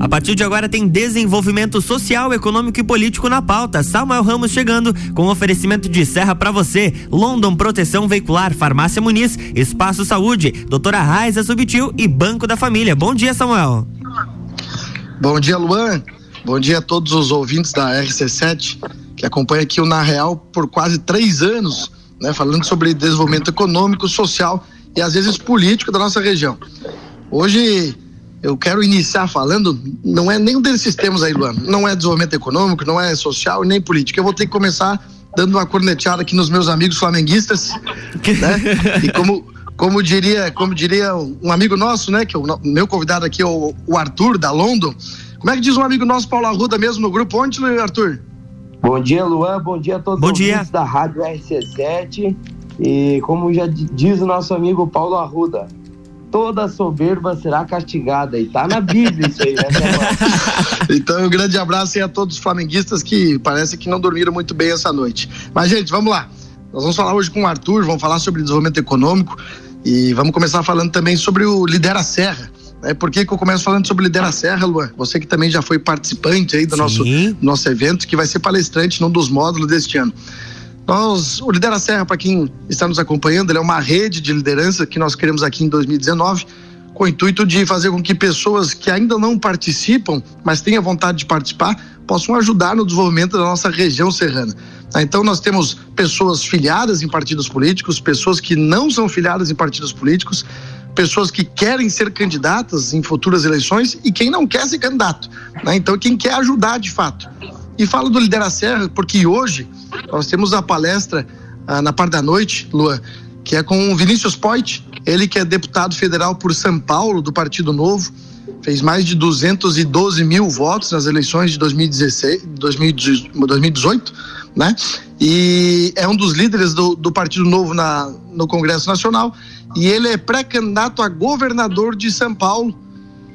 A partir de agora tem desenvolvimento social, econômico e político na pauta. Samuel Ramos chegando com oferecimento de serra para você. London Proteção Veicular, Farmácia Muniz, Espaço Saúde, Doutora Raiza Subtil e Banco da Família. Bom dia, Samuel. Bom dia, Luan. Bom dia a todos os ouvintes da RC7 que acompanha aqui o Na Real por quase três anos, né, falando sobre desenvolvimento econômico, social e às vezes político da nossa região. Hoje eu quero iniciar falando, não é nenhum desses temas aí, Luan. Não é desenvolvimento econômico, não é social nem político. Eu vou ter que começar dando uma corneteada aqui nos meus amigos flamenguistas, né? E como como diria, como diria um amigo nosso, né, que é o meu convidado aqui, o, o Arthur da London. Como é que diz um amigo nosso, Paulo Arruda, mesmo no grupo? Onde, Arthur? Bom dia, Luan. Bom dia a todos Bom os dia. da Rádio RC7. E como já diz o nosso amigo Paulo Arruda, toda soberba será castigada. E tá na Bíblia isso aí, né? então, um grande abraço aí a todos os flamenguistas que parece que não dormiram muito bem essa noite. Mas, gente, vamos lá. Nós vamos falar hoje com o Arthur, vamos falar sobre desenvolvimento econômico e vamos começar falando também sobre o Lidera Serra. É, por que, que eu começo falando sobre Lidera Serra, Luan? Você que também já foi participante aí do nosso, nosso evento, que vai ser palestrante num dos módulos deste ano. Nós, o Lidera Serra, para quem está nos acompanhando, é uma rede de liderança que nós queremos aqui em 2019, com o intuito de fazer com que pessoas que ainda não participam, mas tenham vontade de participar, possam ajudar no desenvolvimento da nossa região serrana. Então, nós temos pessoas filiadas em partidos políticos, pessoas que não são filiadas em partidos políticos, pessoas que querem ser candidatas em futuras eleições e quem não quer ser candidato. Né? Então, quem quer ajudar de fato. E falo do Lidera Serra porque hoje nós temos a palestra ah, na parte da noite, Lua, que é com o Vinícius Poit, ele que é deputado federal por São Paulo, do Partido Novo, fez mais de 212 mil votos nas eleições de 2016, 2018, né? E é um dos líderes do, do Partido Novo na, no Congresso Nacional e ele é pré-candidato a governador de São Paulo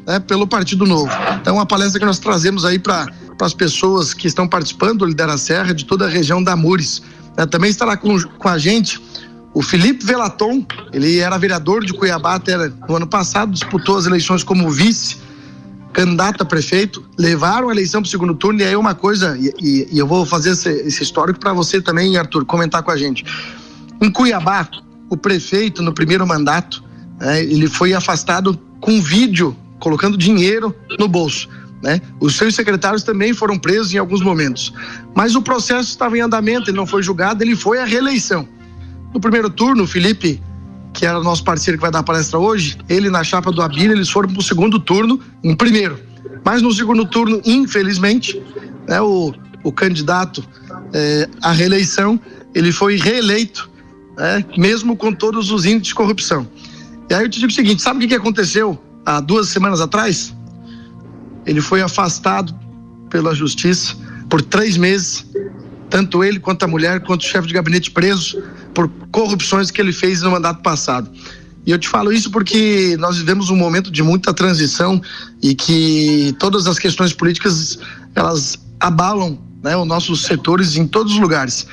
né, pelo Partido Novo. Então, uma palestra que nós trazemos aí para as pessoas que estão participando do Lidera Serra, de toda a região da Mures. Né, também estará com, com a gente o Felipe Velaton, ele era vereador de Cuiabá até no ano passado, disputou as eleições como vice candidato a prefeito, levaram a eleição para o segundo turno, e aí uma coisa, e, e, e eu vou fazer esse, esse histórico para você também, Arthur, comentar com a gente. Em Cuiabá, o prefeito, no primeiro mandato, né, ele foi afastado com vídeo, colocando dinheiro no bolso. Né? Os seus secretários também foram presos em alguns momentos. Mas o processo estava em andamento, ele não foi julgado, ele foi à reeleição. No primeiro turno, o Felipe, que era nosso parceiro que vai dar a palestra hoje, ele na chapa do Abílio, eles foram para o segundo turno em primeiro. Mas no segundo turno, infelizmente, né, o, o candidato eh, à reeleição, ele foi reeleito, né, mesmo com todos os índices de corrupção. E aí eu te digo o seguinte, sabe o que aconteceu há duas semanas atrás? Ele foi afastado pela justiça por três meses, tanto ele quanto a mulher, quanto o chefe de gabinete preso por corrupções que ele fez no mandato passado. E eu te falo isso porque nós vivemos um momento de muita transição e que todas as questões políticas elas abalam né, os nossos setores em todos os lugares.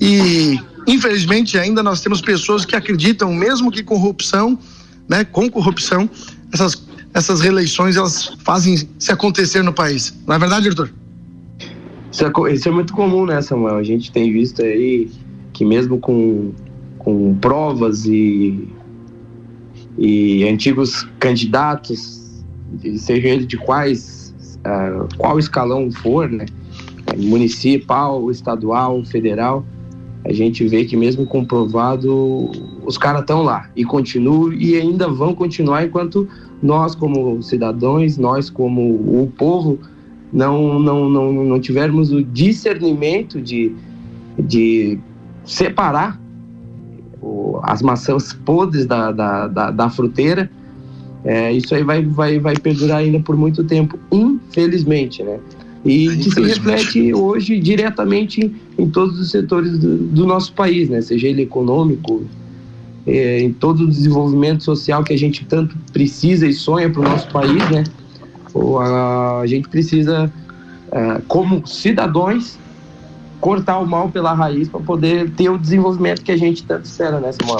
E infelizmente ainda nós temos pessoas que acreditam, mesmo que corrupção, né, com corrupção, essas essas reeleições elas fazem se acontecer no país. Não é verdade, Arthur? Isso é, isso é muito comum, né, Samuel? A gente tem visto aí que mesmo com, com provas e, e antigos candidatos, seja ele de quais, uh, qual escalão for, né? Municipal, estadual, federal, a gente vê que mesmo comprovado, os caras estão lá e continuam e ainda vão continuar enquanto nós como cidadãos, nós como o povo, não, não, não, não tivermos o discernimento de, de separar as maçãs podres da, da, da, da fruteira, é, isso aí vai, vai, vai perdurar ainda por muito tempo, infelizmente, né? E que se reflete hoje diretamente em, todos os setores do, do, nosso país, né? Seja ele econômico, é, em todo o desenvolvimento social que a gente tanto precisa e sonha para o nosso país, né? Ou a, a gente precisa, é, como cidadãos, cortar o mal pela raiz para poder ter o desenvolvimento que a gente tanto espera, né, Samuel?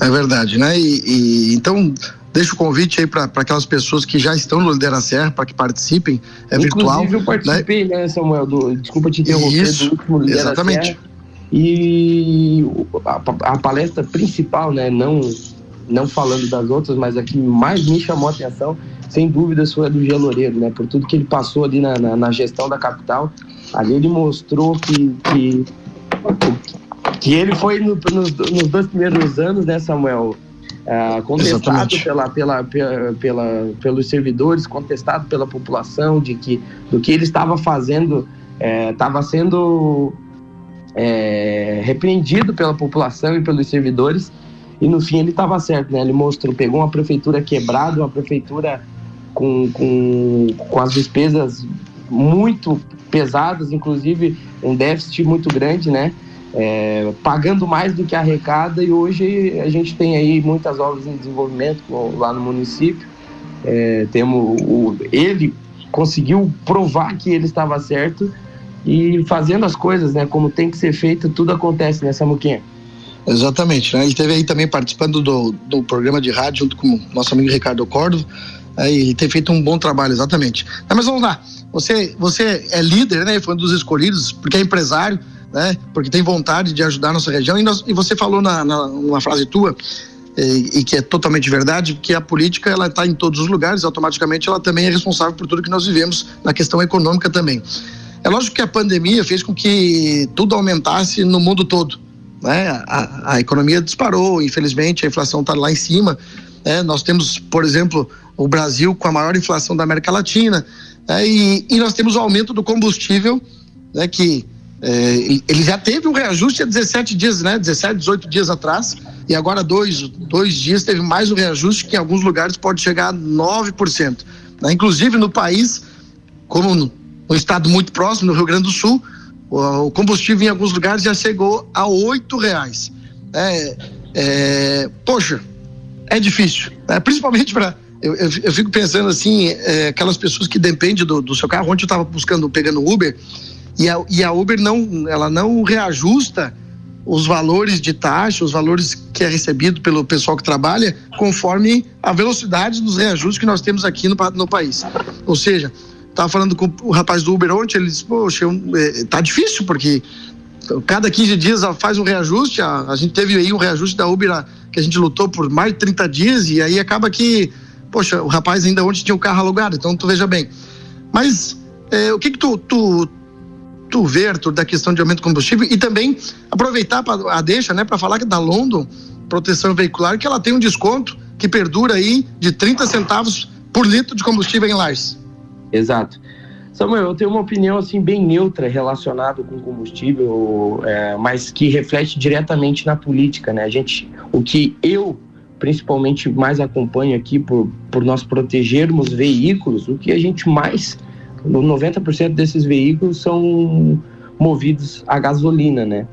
É verdade, né? E, e, então deixo o convite aí para aquelas pessoas que já estão no Lidera Serra para que participem. É Inclusive, virtual. eu participei, né, né Samuel? Do, desculpa te interromper, Isso, do último Lidera exatamente. Serra. E a, a, palestra principal, né, não, não falando das outras, mas a que mais me chamou a atenção, sem dúvida, foi a do Gia Loureiro, né, por tudo que ele passou ali na, na, na gestão da capital. Ali ele mostrou que, que, que ele foi no, nos, nos dois primeiros anos, né, Samuel? Uh, contestado pela, pela, pela, pela, pelos servidores, contestado pela população de que do que ele estava fazendo estava é, sendo é, repreendido pela população e pelos servidores e no fim ele estava certo, né? Ele mostrou, pegou uma prefeitura quebrada, uma prefeitura com, com, com as despesas muito pesadas, inclusive um déficit muito grande, né? É, pagando mais do que arrecada e hoje a gente tem aí muitas obras em desenvolvimento lá no município. É, temos o, ele conseguiu provar que ele estava certo e fazendo as coisas, né, como tem que ser feito, tudo acontece nessa né, muquinha. Exatamente, né? Ele teve aí também participando do, do programa de rádio junto com nosso amigo Ricardo Córdoba. Aí ele tem feito um bom trabalho, exatamente. Mas vamos lá. Você, você é líder, né? Foi um dos escolhidos, porque é empresário, né? Porque tem vontade de ajudar a nossa região. E, nós, e você falou na, na, numa frase tua, e, e, que é totalmente verdade, que a política ela está em todos os lugares, automaticamente ela também é responsável por tudo que nós vivemos na questão econômica também. É lógico que a pandemia fez com que tudo aumentasse no mundo todo. Né? A, a economia disparou, infelizmente, a inflação está lá em cima. Né? Nós temos, por exemplo, o Brasil com a maior inflação da América Latina. Né? E, e, nós temos o aumento do combustível, né? que é, ele já teve um reajuste há 17 dias, né? 17, 18 dias atrás, e agora dois, dois dias teve mais um reajuste que em alguns lugares pode chegar a 9%. Né? Inclusive no país, como um estado muito próximo, no Rio Grande do Sul, o, combustível em alguns lugares já chegou a oito reais. É, é, poxa, é difícil, né? principalmente para eu, eu, eu, fico pensando assim, é, aquelas pessoas que dependem do, do seu carro. Ontem eu estava buscando, pegando Uber, e a, e a Uber não, ela não reajusta os valores de taxa, os valores que é recebido pelo pessoal que trabalha, conforme a velocidade dos reajustes que nós temos aqui no, no país. Ou seja, Tava falando com o rapaz do Uber ontem, ele disse, poxa, é, tá difícil, porque cada 15 dias faz um reajuste, a, a gente teve aí um reajuste da Uber a, que a gente lutou por mais de 30 dias, e aí acaba que, poxa, o rapaz ainda ontem tinha um carro alugado, então tu veja bem. Mas é, o que que tu, tu, tu vê, Arthur, da questão de aumento de combustível e também aproveitar pra, a deixa, né, para falar que da London Proteção Veicular, que ela tem um desconto que perdura aí de 30 centavos por litro de combustível em Lars. Exato. Samuel, eu tenho uma opinião assim bem neutra relacionada com combustível, é, mas que reflete diretamente na política, né? A gente, o que eu principalmente mais acompanho aqui por, por nós protegermos veículos, o que a gente mais, 90% desses veículos são movidos a gasolina, né?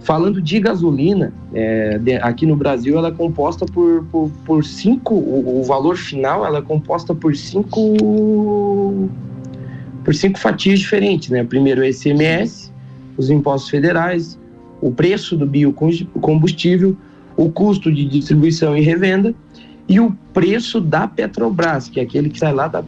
Falando de gasolina, é, de, aqui no Brasil ela é composta por, por, por cinco, o, o, valor final ela é composta por cinco, por cinco fatias diferentes, né? Primeiro o ICMS, os impostos federais, o preço do biocombustível, o custo de distribuição e revenda e o preço da Petrobras, que é aquele que sai lá da,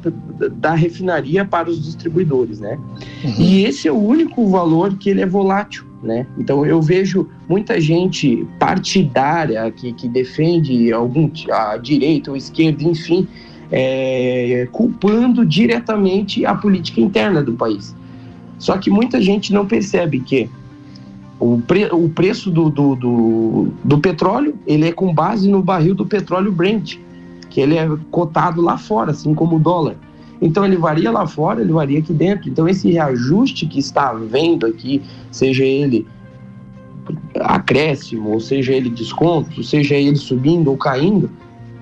da refinaria para os distribuidores, né? Uhum. E esse é o único valor que ele é volátil né? Então eu vejo muita gente partidária que, que defende algum a direita ou esquerda, enfim, é, culpando diretamente a política interna do país. Só que muita gente não percebe que o, pre, o preço do, do, do, do petróleo ele é com base no barril do petróleo Brent, que ele é cotado lá fora, assim como o dólar. Então ele varia lá fora, ele varia aqui dentro. Então esse reajuste que está havendo aqui, seja ele acréscimo, ou seja ele desconto, seja ele subindo ou caindo,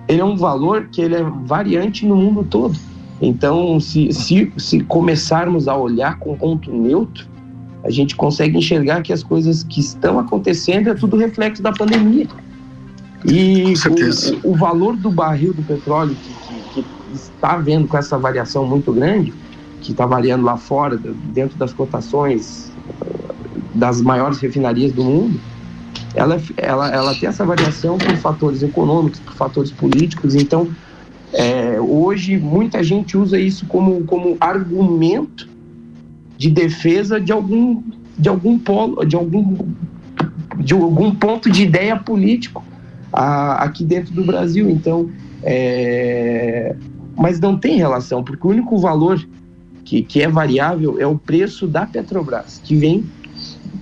ele é um valor que ele é variante no mundo todo. Então, se, se, se começarmos a olhar com ponto neutro, a gente consegue enxergar que as coisas que estão acontecendo é tudo reflexo da pandemia. E o, o, valor do barril do petróleo que, que, que está vendo com essa variação muito grande, que está variando lá fora, dentro das cotações das maiores refinarias do mundo, ela, ela, ela tem essa variação por fatores econômicos, por fatores políticos. Então, é, hoje, muita gente usa isso como, como argumento de defesa de algum, de algum polo, de algum, de algum ponto de ideia político a, aqui dentro do Brasil. Então, é, mas não tem relação, porque o único valor que, que é variável é o preço da Petrobras, que vem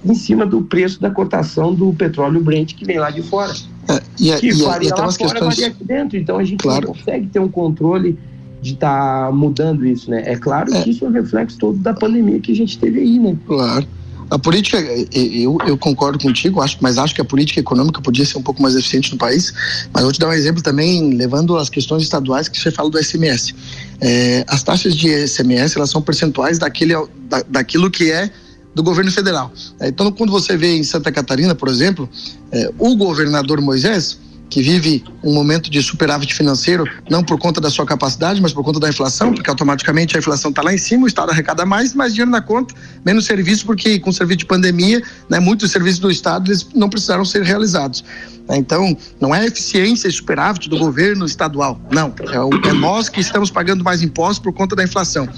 em cima do preço da cotação do petróleo Brent que vem lá de fora. É, e, que e, varia e lá fora, questões... varia aqui dentro. Então a gente claro. não consegue ter um controle de estar tá mudando isso, né? É claro é. que isso é um reflexo todo da pandemia que a gente teve aí, né? Claro. A política, eu, eu concordo contigo, acho, mas acho que a política econômica podia ser um pouco mais eficiente no país. Mas vou te dar um exemplo também, levando as questões estaduais que você fala do SMS. É, as taxas de SMS elas são percentuais daquele, da, daquilo que é do governo federal. É, então, quando você vê em Santa Catarina, por exemplo, é, o governador Moisés que vive um momento de superávit financeiro, não por conta da sua capacidade, mas por conta da inflação, porque automaticamente a inflação está lá em cima, o Estado arrecada mais, mais dinheiro na conta, menos serviço, porque com o serviço de pandemia, né, muitos serviços do Estado eles não precisaram ser realizados. Né. Então, não é eficiência e superávit do governo estadual, não. É, o, é nós que estamos pagando mais impostos por conta da inflação.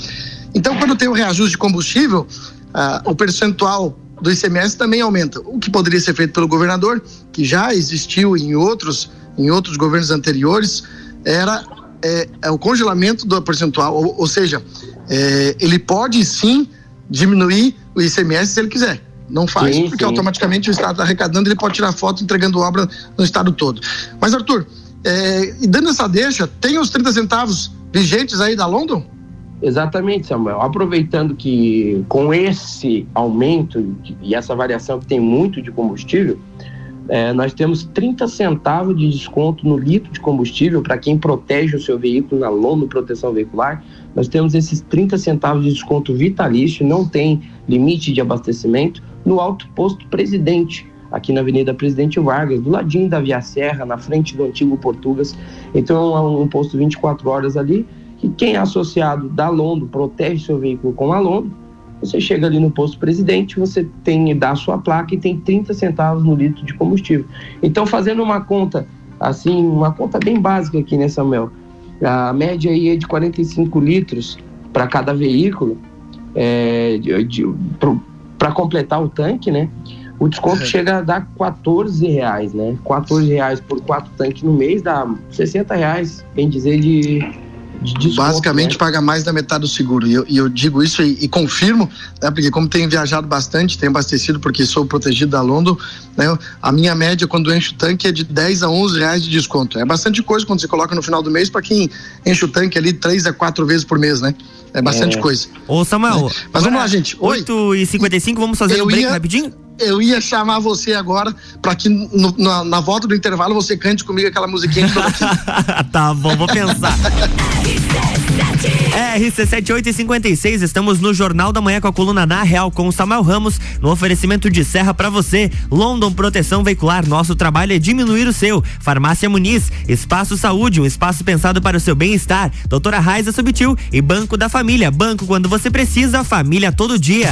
Então, quando tem o reajuste de combustível, ah, o percentual do ICMS também aumenta, o que poderia ser feito pelo governador, que já existiu em outros, em outros governos anteriores, era é, é o congelamento do percentual, ou, ou seja, é, ele pode sim diminuir o ICMS se ele quiser. Não faz, sim, porque sim. automaticamente o Estado está arrecadando, ele pode tirar foto entregando obra no Estado todo. Mas, Arthur, é, e dando essa deixa, tem os 30 centavos vigentes aí da London? Exatamente, Samuel. Aproveitando que com esse aumento e essa variação que tem muito de combustível, é, nós temos 30 centavos de desconto no litro de combustível para quem protege o seu veículo na Lono Proteção Veicular. Nós temos esses 30 centavos de desconto vitalício, não tem limite de abastecimento, no Alto Posto Presidente, aqui na Avenida Presidente Vargas, do ladinho da Via Serra, na frente do antigo Portugas. Então é um posto 24 horas ali que quem é associado da Londo protege seu veículo com a Londo, você chega ali no posto presidente, você tem dá a sua placa e tem 30 centavos no litro de combustível. Então, fazendo uma conta, assim, uma conta bem básica aqui, né, Samuel? A média aí é de 45 litros para cada veículo, é, para completar o tanque, né? O desconto é. chega a dar 14 reais, né? 14 reais por quatro tanques no mês dá 60 reais, bem dizer, de, Desconto, Basicamente né? paga mais da metade do seguro. E eu, e eu digo isso e, e confirmo, né, porque como tenho viajado bastante, tenho abastecido porque sou protegido da London, né, a minha média quando enche o tanque é de 10 a 11 reais de desconto. É bastante coisa quando você coloca no final do mês para quem enche o tanque ali três a quatro vezes por mês, né? É bastante é. coisa. Ô Samuel, é. mas vamos lá, gente. 8 e 55 vamos fazer eu um break ia... rapidinho? Eu ia chamar você agora para que no, na, na, volta do intervalo você cante comigo aquela musiquinha de Tá bom, vou pensar. RC7856, estamos no Jornal da Manhã com a coluna na Real com o Samuel Ramos, no oferecimento de Serra para você. London Proteção Veicular, nosso trabalho é diminuir o seu. Farmácia Muniz, Espaço Saúde, um espaço pensado para o seu bem-estar. Doutora Raiza Subtil e Banco da Família, banco quando você precisa, família todo dia.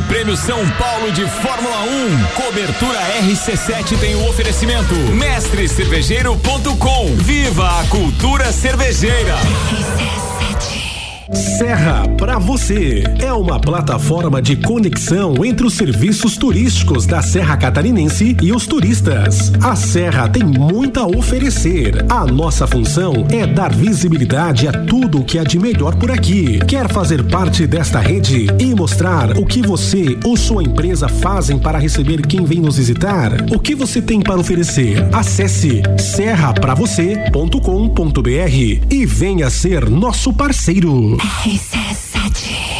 Grande Prêmio São Paulo de Fórmula 1. Cobertura RC7 tem o oferecimento. Mestrecervejeiro.com. Viva a cultura cervejeira. RC7. Serra para você é uma plataforma de conexão entre os serviços turísticos da Serra Catarinense e os turistas. A Serra tem muito a oferecer. A nossa função é dar visibilidade a tudo o que há de melhor por aqui. Quer fazer parte desta rede e mostrar o que você ou sua empresa fazem para receber quem vem nos visitar? O que você tem para oferecer? Acesse serrapravocê.com.br e venha ser nosso parceiro. RC7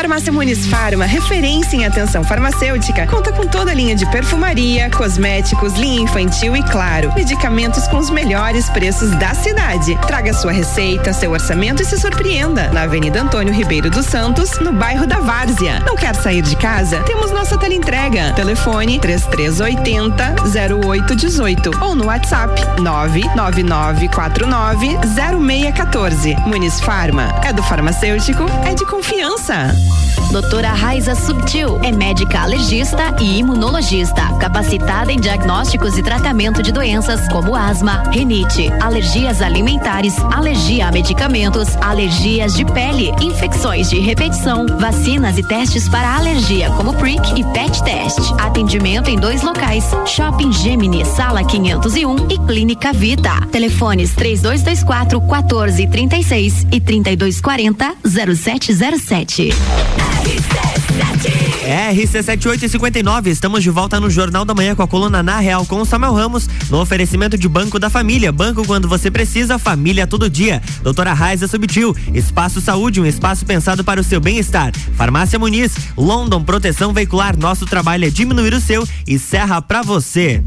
farmácia Muniz Farma, referência em atenção farmacêutica, conta com toda a linha de perfumaria, cosméticos, linha infantil e, claro, medicamentos com os melhores preços da cidade. Traga sua receita, seu orçamento e se surpreenda. Na Avenida Antônio Ribeiro dos Santos, no bairro da Várzea. Não quer sair de casa? Temos nossa teleentrega. Telefone 3380 0818 ou no WhatsApp 99949 0614. Muniz Farma. É do farmacêutico, é de confiança. Doutora Raiza Subtil é médica alergista e imunologista, capacitada em diagnósticos e tratamento de doenças como asma, rinite, alergias alimentares, alergia a medicamentos, alergias de pele, infecções de repetição, vacinas e testes para alergia como PRIC e PET Test. Atendimento em dois locais: Shopping Gemini, Sala 501 e Clínica Vita. Telefones 3224 1436 e 3240 0707. RC7859, estamos de volta no Jornal da Manhã com a coluna Na Real com o Samuel Ramos, no oferecimento de Banco da Família. Banco quando você precisa, família todo dia. Doutora Raiza Subtil, Espaço Saúde, um espaço pensado para o seu bem-estar. Farmácia Muniz, London Proteção Veicular, nosso trabalho é diminuir o seu e serra pra você.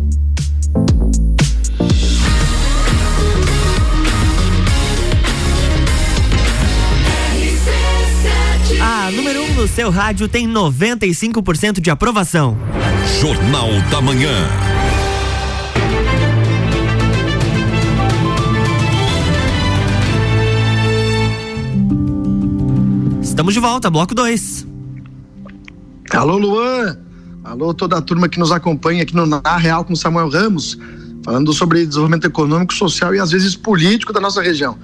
Seu rádio tem 95% de aprovação. Jornal da Manhã. Estamos de volta, bloco 2. Alô, Luan. Alô, toda a turma que nos acompanha aqui no Na Real com Samuel Ramos, falando sobre desenvolvimento econômico, social e às vezes político da nossa região.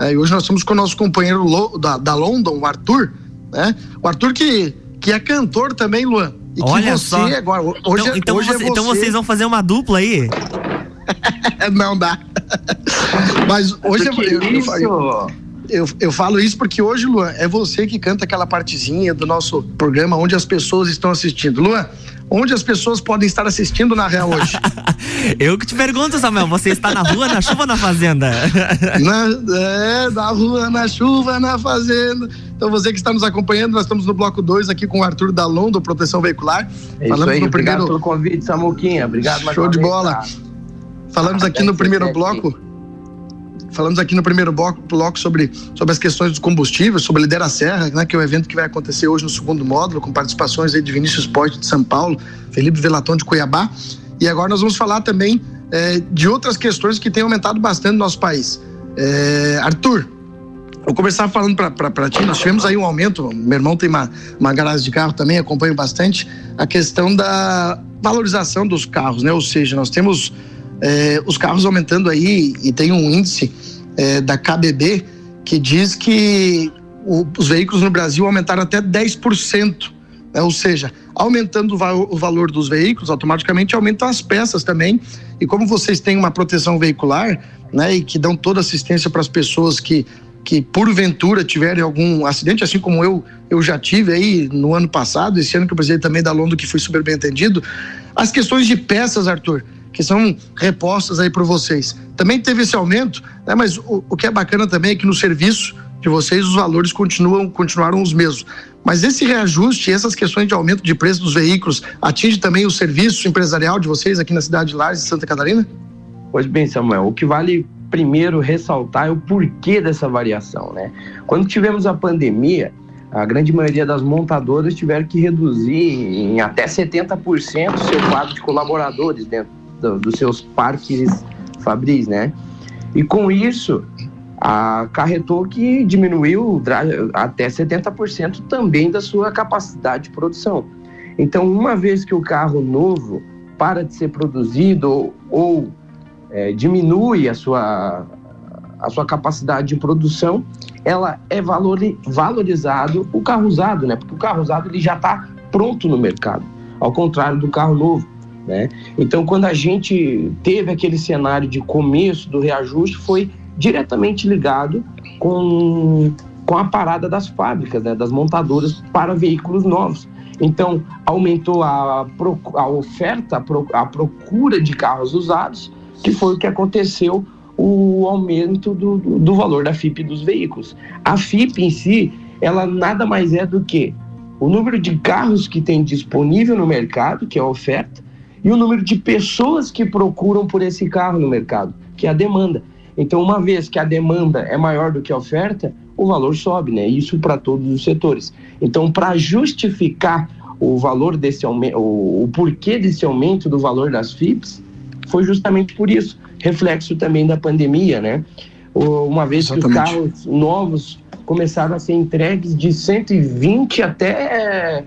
É, e hoje nós estamos com o nosso companheiro da, da London, o Arthur, né? O Arthur que, que é cantor também, Luan. E Olha você só. agora. Hoje, então, então, hoje é você, é você... então vocês vão fazer uma dupla aí? Não dá. Mas hoje eu, eu, eu, eu, eu, falo isso porque hoje, Luan, é você que canta aquela partezinha do nosso programa onde as pessoas estão assistindo. Luan, onde as pessoas podem estar assistindo na Real hoje? Eu que te pergunto, Samuel, você está na rua, na chuva ou na fazenda? Na, é, na rua, na chuva, na fazenda. Então você que está nos acompanhando, nós estamos no bloco 2 aqui com o Arthur Dalon, do Proteção Veicular. É Falamos aí, no obrigado primeiro... pelo convite, Samuquinha. Obrigado Show de bola. Tá? Falamos ah, aqui no primeiro bloco falamos aqui no primeiro bloco, bloco, sobre, sobre as questões dos combustíveis, sobre a Lidera Serra, né, que é o um evento que vai acontecer hoje no segundo módulo, com participações de Vinícius Poit de São Paulo, Felipe Velatão de Cuiabá. E agora nós vamos falar também é, de outras questões que têm aumentado bastante no nosso país. É, Arthur, vou começar falando para ti. Nós tivemos aí um aumento. Meu irmão tem uma, uma garagem de carro também, acompanho bastante a questão da valorização dos carros, né? Ou seja, nós temos é, os carros aumentando aí e tem um índice é, da KBB que diz que o, os veículos no Brasil aumentaram até 10%. Né? Ou seja, aumentando o, va o valor dos veículos, automaticamente aumentam as peças também. E como vocês têm uma proteção veicular, né, e que dão toda assistência para as pessoas que que porventura tiverem algum acidente, assim como eu, eu já tive aí no ano passado, esse ano que eu precisei também da Londo, que foi super bem atendido. As questões de peças, Arthur, que são repostas aí para vocês. Também teve esse aumento, né? mas o, o que é bacana também é que no serviço de vocês os valores continuam continuaram os mesmos. Mas esse reajuste, essas questões de aumento de preço dos veículos, atinge também o serviço empresarial de vocês aqui na cidade de Lares, Santa Catarina? Pois bem, Samuel, o que vale primeiro ressaltar é o porquê dessa variação, né? Quando tivemos a pandemia, a grande maioria das montadoras tiveram que reduzir em até 70% o seu quadro de colaboradores dentro do, dos seus parques fabris, né? E com isso, acarretou que diminuiu até 70% também da sua capacidade de produção. Então, uma vez que o carro novo para de ser produzido ou, ou é, diminui a sua, a sua capacidade de produção, ela é valori, valorizado o carro usado, né? Porque o carro usado ele já está pronto no mercado, ao contrário do carro novo. Né? Então, quando a gente teve aquele cenário de começo do reajuste, foi diretamente ligado com, com a parada das fábricas, né? das montadoras para veículos novos. Então, aumentou a, a oferta, a procura de carros usados, que foi o que aconteceu o aumento do, do, do valor da FIP dos veículos. A FIP em si, ela nada mais é do que o número de carros que tem disponível no mercado, que é a oferta, e o número de pessoas que procuram por esse carro no mercado, que é a demanda. Então, uma vez que a demanda é maior do que a oferta, o valor sobe, né? Isso para todos os setores. Então, para justificar o valor desse aumento, o, porquê desse aumento do valor das FIPS, foi justamente por isso, reflexo também da pandemia, né? Uma vez Exatamente. que os carros novos começaram a ser entregues de 120 até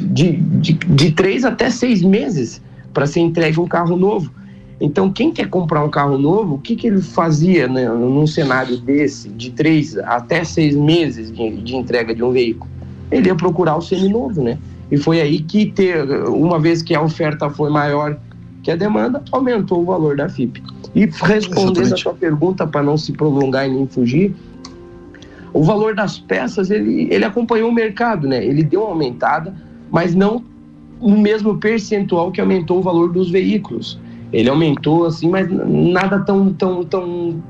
de, de, de 3 até 6 meses para ser entregue um carro novo. Então, quem quer comprar um carro novo, o que, que ele fazia né, num cenário desse, de três até seis meses de, de entrega de um veículo? Ele ia procurar o seminovo, né? E foi aí que, ter, uma vez que a oferta foi maior que a demanda, aumentou o valor da FIP. E respondendo Exatamente. a sua pergunta, para não se prolongar e nem fugir, o valor das peças, ele, ele acompanhou o mercado, né? Ele deu uma aumentada, mas não no mesmo percentual que aumentou o valor dos veículos. Ele aumentou assim, mas nada tão tão tão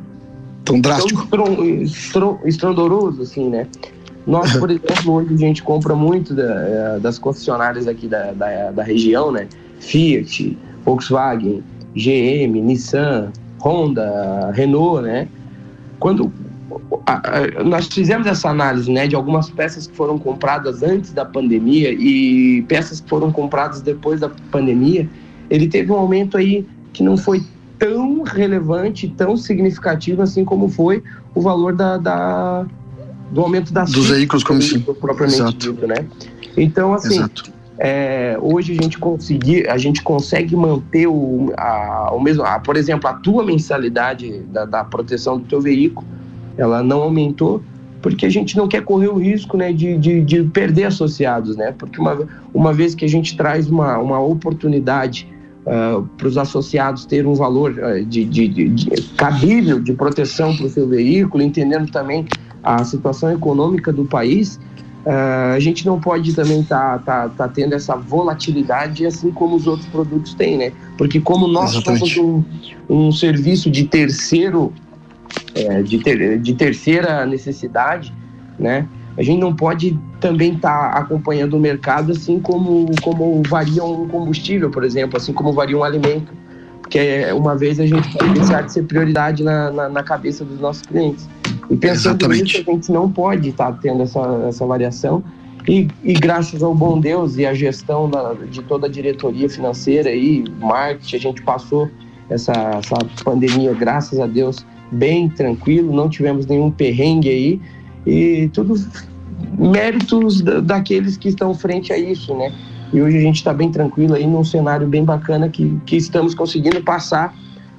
tão drástico, tão estrondoroso assim, né? Nós, por exemplo, hoje a gente compra muito da, das concessionárias aqui da, da, da região, né? Fiat, Volkswagen, GM, Nissan, Honda, Renault, né? Quando nós fizemos essa análise, né, de algumas peças que foram compradas antes da pandemia e peças que foram compradas depois da pandemia, ele teve um aumento aí que não foi tão relevante, tão significativo assim como foi o valor da, da do aumento das dos veículos como sim. propriamente Exato. dito, né? Então assim, é, hoje a gente conseguir, a gente consegue manter o, a, o mesmo, a, por exemplo, a tua mensalidade da, da, proteção do teu veículo, ela não aumentou porque a gente não quer correr o risco, né, de, de, de perder associados, né? Porque uma, uma vez que a gente traz uma, uma oportunidade uh, para os associados ter um valor uh, de, de, de, de cabível de proteção para o seu veículo, entendendo também a situação econômica do país, Uh, a gente não pode também estar tá, tá, tá tendo essa volatilidade assim como os outros produtos têm, né? Porque como nós Exatamente. somos um, um serviço de terceiro, é, de, ter, de terceira necessidade, né? A gente não pode também estar tá acompanhando o mercado assim como, como varia um combustível, por exemplo, assim como varia um alimento. Porque uma vez a gente pode deixar de ser prioridade na, na, na cabeça dos nossos clientes. E pensando Exatamente. nisso, a gente não pode estar tá tendo essa, essa variação. E, e, graças ao bom Deus e à gestão da, de toda a diretoria financeira e marketing, a gente passou essa, essa pandemia, graças a Deus, bem tranquilo, não tivemos nenhum perrengue aí. E tudo méritos da, daqueles que estão frente a isso, né? E hoje a gente está bem tranquilo aí num cenário bem bacana que, que estamos conseguindo passar.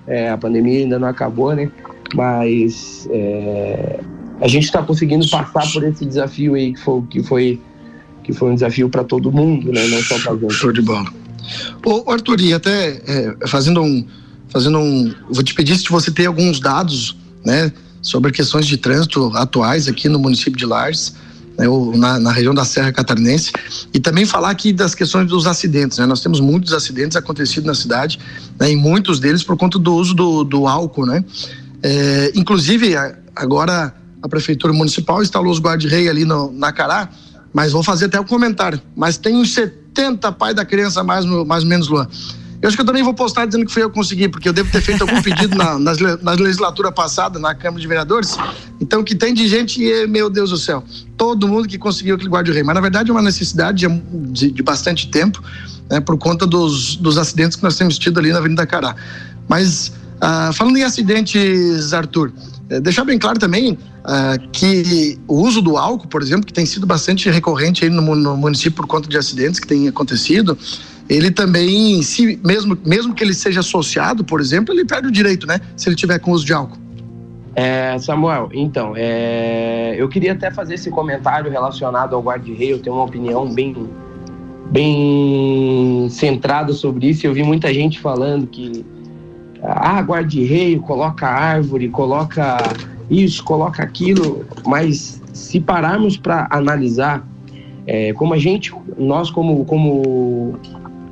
É, a pandemia ainda não acabou, né? mas é, a gente está conseguindo passar por esse desafio aí que foi, que foi, que foi um desafio para todo mundo, né? Não só para gente. Show de bola. Ô, Arthur, e até é, fazendo um, fazendo um, vou te pedir se você tem alguns dados, né? sobre questões de trânsito atuais aqui no município de Lages, né, na, na, região da Serra Catarinense, e também falar aqui das questões dos acidentes. Né? Nós temos muitos acidentes acontecidos na cidade, né, e muitos deles por conta do uso do, do álcool. Né? É, inclusive, agora a Prefeitura Municipal instalou os guarda-rei ali no, na Cará, mas vou fazer até o um comentário. Mas tem uns 70 pai da criança, mais, mais ou menos, Luan. Eu acho que eu também vou postar dizendo que foi eu que consegui, porque eu devo ter feito algum pedido na, na, na, legislatura passada, na Câmara de Vereadores. Então, que tem de gente, e, meu Deus do céu, todo mundo que conseguiu aquele guarda-rei. Mas, na verdade, é uma necessidade de, de, de bastante tempo, né, por conta dos, dos acidentes que nós temos tido ali na Avenida Cará. Mas, ah, falando em acidentes, Arthur, é, deixar bem claro também ah, que o uso do álcool, por exemplo, que tem sido bastante recorrente aí no, no município por conta de acidentes que têm acontecido, ele também, se, mesmo, mesmo que ele seja associado, por exemplo, ele perde o direito, né? Se ele tiver com uso de álcool. É, Samuel, então, é, eu queria até fazer esse comentário relacionado ao guarda-rei, eu tenho uma opinião bem, bem centrada sobre isso, eu vi muita gente falando que ah, guarda-rei, coloca árvore, coloca isso, coloca aquilo, mas se pararmos para analisar, é, como a gente, nós como, como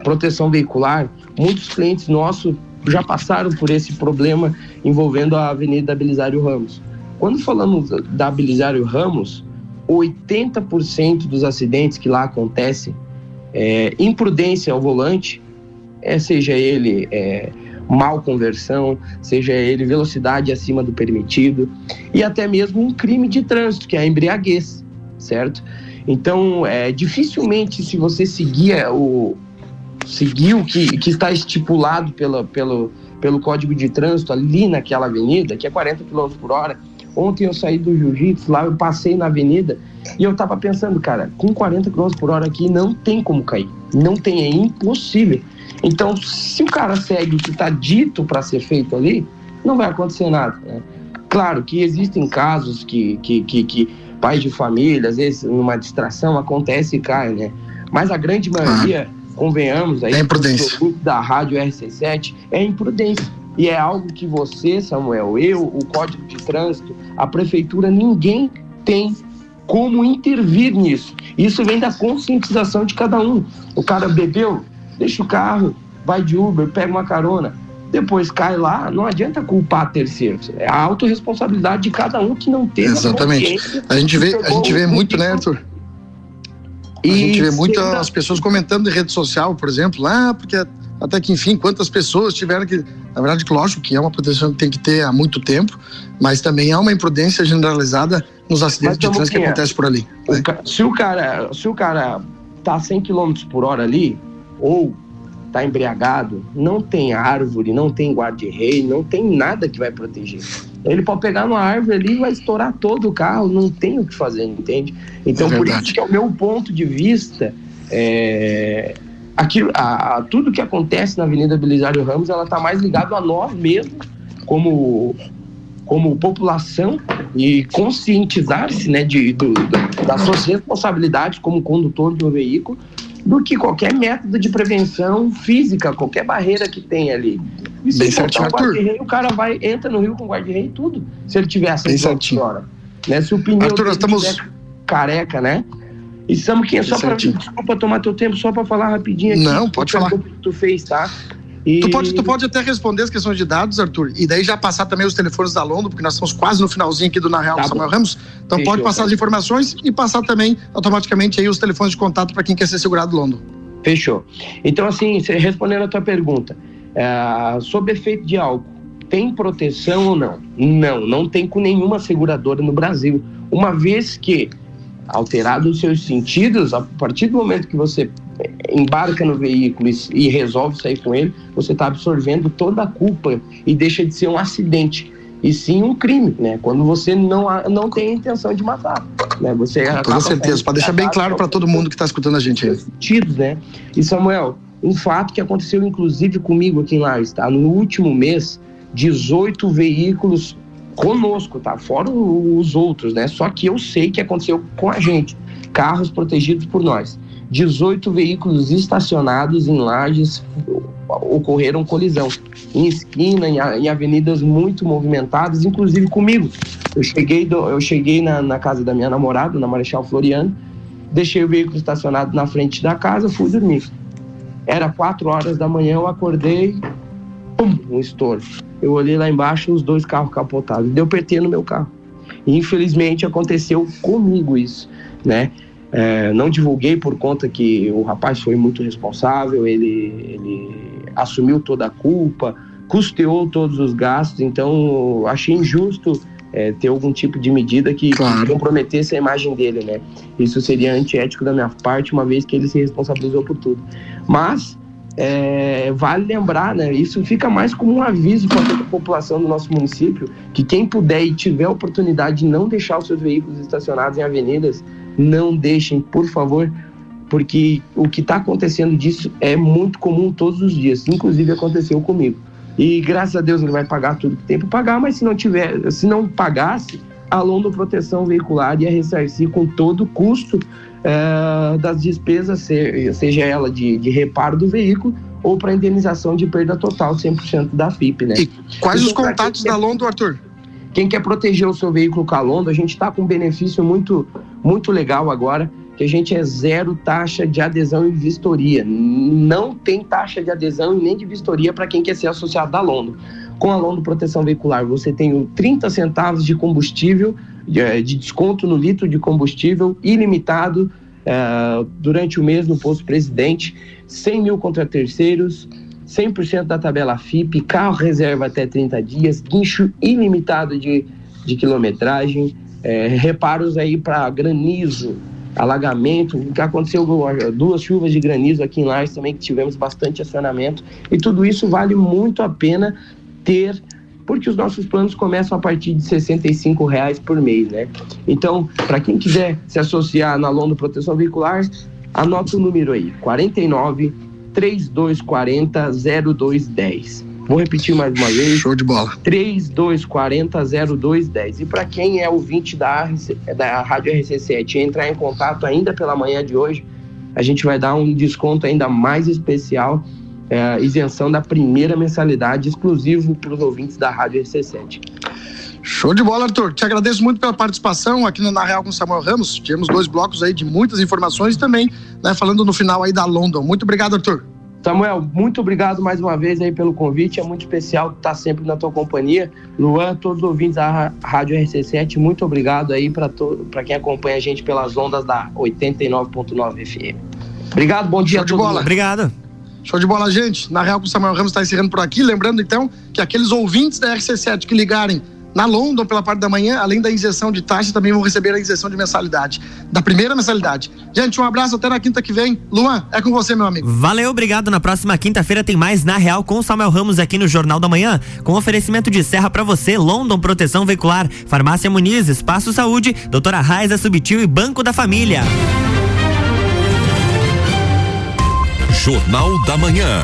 proteção veicular, muitos clientes nossos já passaram por esse problema envolvendo a Avenida Belisário Ramos. Quando falamos da Belisário Ramos, 80% dos acidentes que lá acontecem, é, imprudência ao volante, é, seja ele é, mal conversão, seja ele velocidade acima do permitido e até mesmo um crime de trânsito, que é a embriaguez, certo? Então, é, dificilmente, se você seguir o, seguir o que, que está estipulado pela, pelo, pelo Código de Trânsito ali naquela avenida, que é 40 km por hora. Ontem eu saí do jiu-jitsu, lá eu passei na avenida e eu tava pensando, cara, com 40 km por hora aqui não tem como cair. Não tem, é impossível. Então, se o cara segue o que está dito para ser feito ali, não vai acontecer nada. Né? Claro que existem casos que, que, que, que pais de família, às vezes, numa distração, acontece e cai, né? Mas a grande maioria, ah, convenhamos aí, é imprudência. da rádio RC7, é imprudência. E é algo que você, Samuel, eu, o Código de Trânsito, a Prefeitura, ninguém tem como intervir nisso. Isso vem da conscientização de cada um. O cara bebeu, deixa o carro, vai de Uber, pega uma carona, depois cai lá, não adianta culpar terceiros. É a autorresponsabilidade de cada um que não teve Exatamente. A gente vê, a gente vê muito, né, Arthur? A gente vê muito as pessoas comentando em rede social, por exemplo, lá, ah, porque até que enfim, quantas pessoas tiveram que. Na verdade, lógico que é uma proteção que tem que ter há muito tempo, mas também há uma imprudência generalizada nos acidentes de trânsito que acontecem por ali. Né? Se o cara, se o cara tá 100 km por hora ali, ou está embriagado, não tem árvore, não tem guarda-rei, não tem nada que vai proteger. Ele pode pegar uma árvore ali e vai estourar todo o carro, não tem o que fazer, entende? Então, é por isso que, ao meu ponto de vista, é, aquilo, a, a, tudo que acontece na Avenida Belisário Ramos, ela está mais ligado a nós mesmos, como como população e conscientizar-se né, de, do, das suas responsabilidades como condutor de um veículo do que qualquer método de prevenção física, qualquer barreira que tem ali. E se Bem certinho, um o cara vai, entra no rio com guarda-rei e tudo, se ele tiver essa hora. Né? Se o pneu Arthur, estamos... careca, né? E estamos aqui, só para desculpa tomar teu tempo, só para falar rapidinho aqui. Não, pode falar. Que tu fez, tá? E... Tu, pode, tu pode até responder as questões de dados, Arthur, e daí já passar também os telefones da Londo, porque nós estamos quase no finalzinho aqui do Na Real tá Samuel Ramos. Então Fechou, pode passar tá. as informações e passar também automaticamente aí os telefones de contato para quem quer ser segurado Londo. Fechou. Então, assim, respondendo a tua pergunta, é, sob efeito de álcool, tem proteção ou não? Não, não tem com nenhuma seguradora no Brasil. Uma vez que alterado os seus sentidos, a partir do momento que você embarca no veículo e, resolve sair com ele, você está absorvendo toda a culpa e deixa de ser um acidente e sim um crime, né? Quando você não, não tem a intenção de matar, né? Você com toda certeza, para deixar bem claro para todo mundo que está escutando a gente aí. Sentidos, né? E Samuel, um fato que aconteceu inclusive comigo aqui em Lares, tá? No último mês, 18 veículos conosco, tá? Fora os outros, né? Só que eu sei que aconteceu com a gente, carros protegidos por nós. 18 veículos estacionados em lajes ocorreram colisão em esquina, em, em, avenidas muito movimentadas, inclusive comigo. Eu cheguei, do, eu cheguei na, na, casa da minha namorada, na Marechal Floriano, deixei o veículo estacionado na frente da casa, fui dormir. Era quatro horas da manhã, eu acordei, pum, um estouro. Eu olhei lá embaixo, os dois carros capotados. Deu PT no meu carro. E, infelizmente aconteceu comigo isso, né? É, não divulguei por conta que o rapaz foi muito responsável, ele, ele assumiu toda a culpa, custeou todos os gastos, então achei injusto é, ter algum tipo de medida que, claro. comprometesse a imagem dele, né? Isso seria antiético da minha parte, uma vez que ele se responsabilizou por tudo. Mas é, vale lembrar, né? Isso fica mais como um aviso para toda a população do nosso município, que quem puder e tiver oportunidade de não deixar os seus veículos estacionados em avenidas, não deixem, por favor, porque o que está acontecendo disso é muito comum todos os dias, inclusive aconteceu comigo. E graças a Deus ele vai pagar tudo que tem para pagar, mas se não tiver, se não pagasse, a Londo Proteção Veicular ia ressarcir com todo o custo é, das despesas, seja ela de, de reparo do veículo ou para indenização de perda total 100% da FIP, né? E quais então, os contatos da Londo, Arthur? Quem quer proteger o seu veículo com a Londo, a gente está com um benefício muito, muito legal agora, que a gente é zero taxa de adesão e vistoria. Não tem taxa de adesão e nem de vistoria para quem quer ser associado da Londo. Com a Londo Proteção Veicular, você tem 30 centavos de combustível, de, eh, de desconto no litro de combustível, ilimitado uh, durante o mês no posto presidente, 100 mil contra terceiros, 100% da tabela FIP, carro reserva até 30 dias, guincho ilimitado de, de quilometragem, é, reparos aí para granizo, alagamento, que aconteceu duas chuvas de granizo aqui em Lages também, que tivemos bastante acionamento, e tudo isso vale muito a pena ter porque os nossos planos começam a partir de R$ reais por mês, né? Então, para quem quiser se associar na Londo Proteção Veicular, anota o número aí, 49 3240 0210. Vou repetir mais uma vez. Show de bola. 3240 0210. E para quem é ouvinte da, da Rádio RC7 e entrar em contato ainda pela manhã de hoje, a gente vai dar um desconto ainda mais especial, é, isenção da primeira mensalidade, exclusivo para os ouvintes da Rádio RC7. Show de bola, Arthur. Te agradeço muito pela participação aqui no Na Real com Samuel Ramos. Tivemos dois blocos aí de muitas informações também, né, falando no final aí da London. Muito obrigado, Arthur. Samuel, muito obrigado mais uma vez aí pelo convite. É muito especial estar sempre na tua companhia. Luan, todos os ouvintes da Rádio RC7, muito obrigado aí para quem acompanha a gente pelas ondas da 89.9 FM. Obrigado, bom dia Show a todos. De bola. Obrigado. Show de bola, gente. Na Real o Samuel Ramos está encerrando por aqui. Lembrando, então, que aqueles ouvintes da RC7 que ligarem na London pela parte da manhã, além da injeção de taxa, também vão receber a injeção de mensalidade, da primeira mensalidade. Gente, um abraço até na quinta que vem. Luan, é com você, meu amigo. Valeu, obrigado. Na próxima quinta-feira tem mais Na Real com o Samuel Ramos aqui no Jornal da Manhã, com oferecimento de serra para você, London Proteção Veicular, Farmácia Muniz, Espaço Saúde, Doutora Raiza Subtil e Banco da Família. Jornal da Manhã.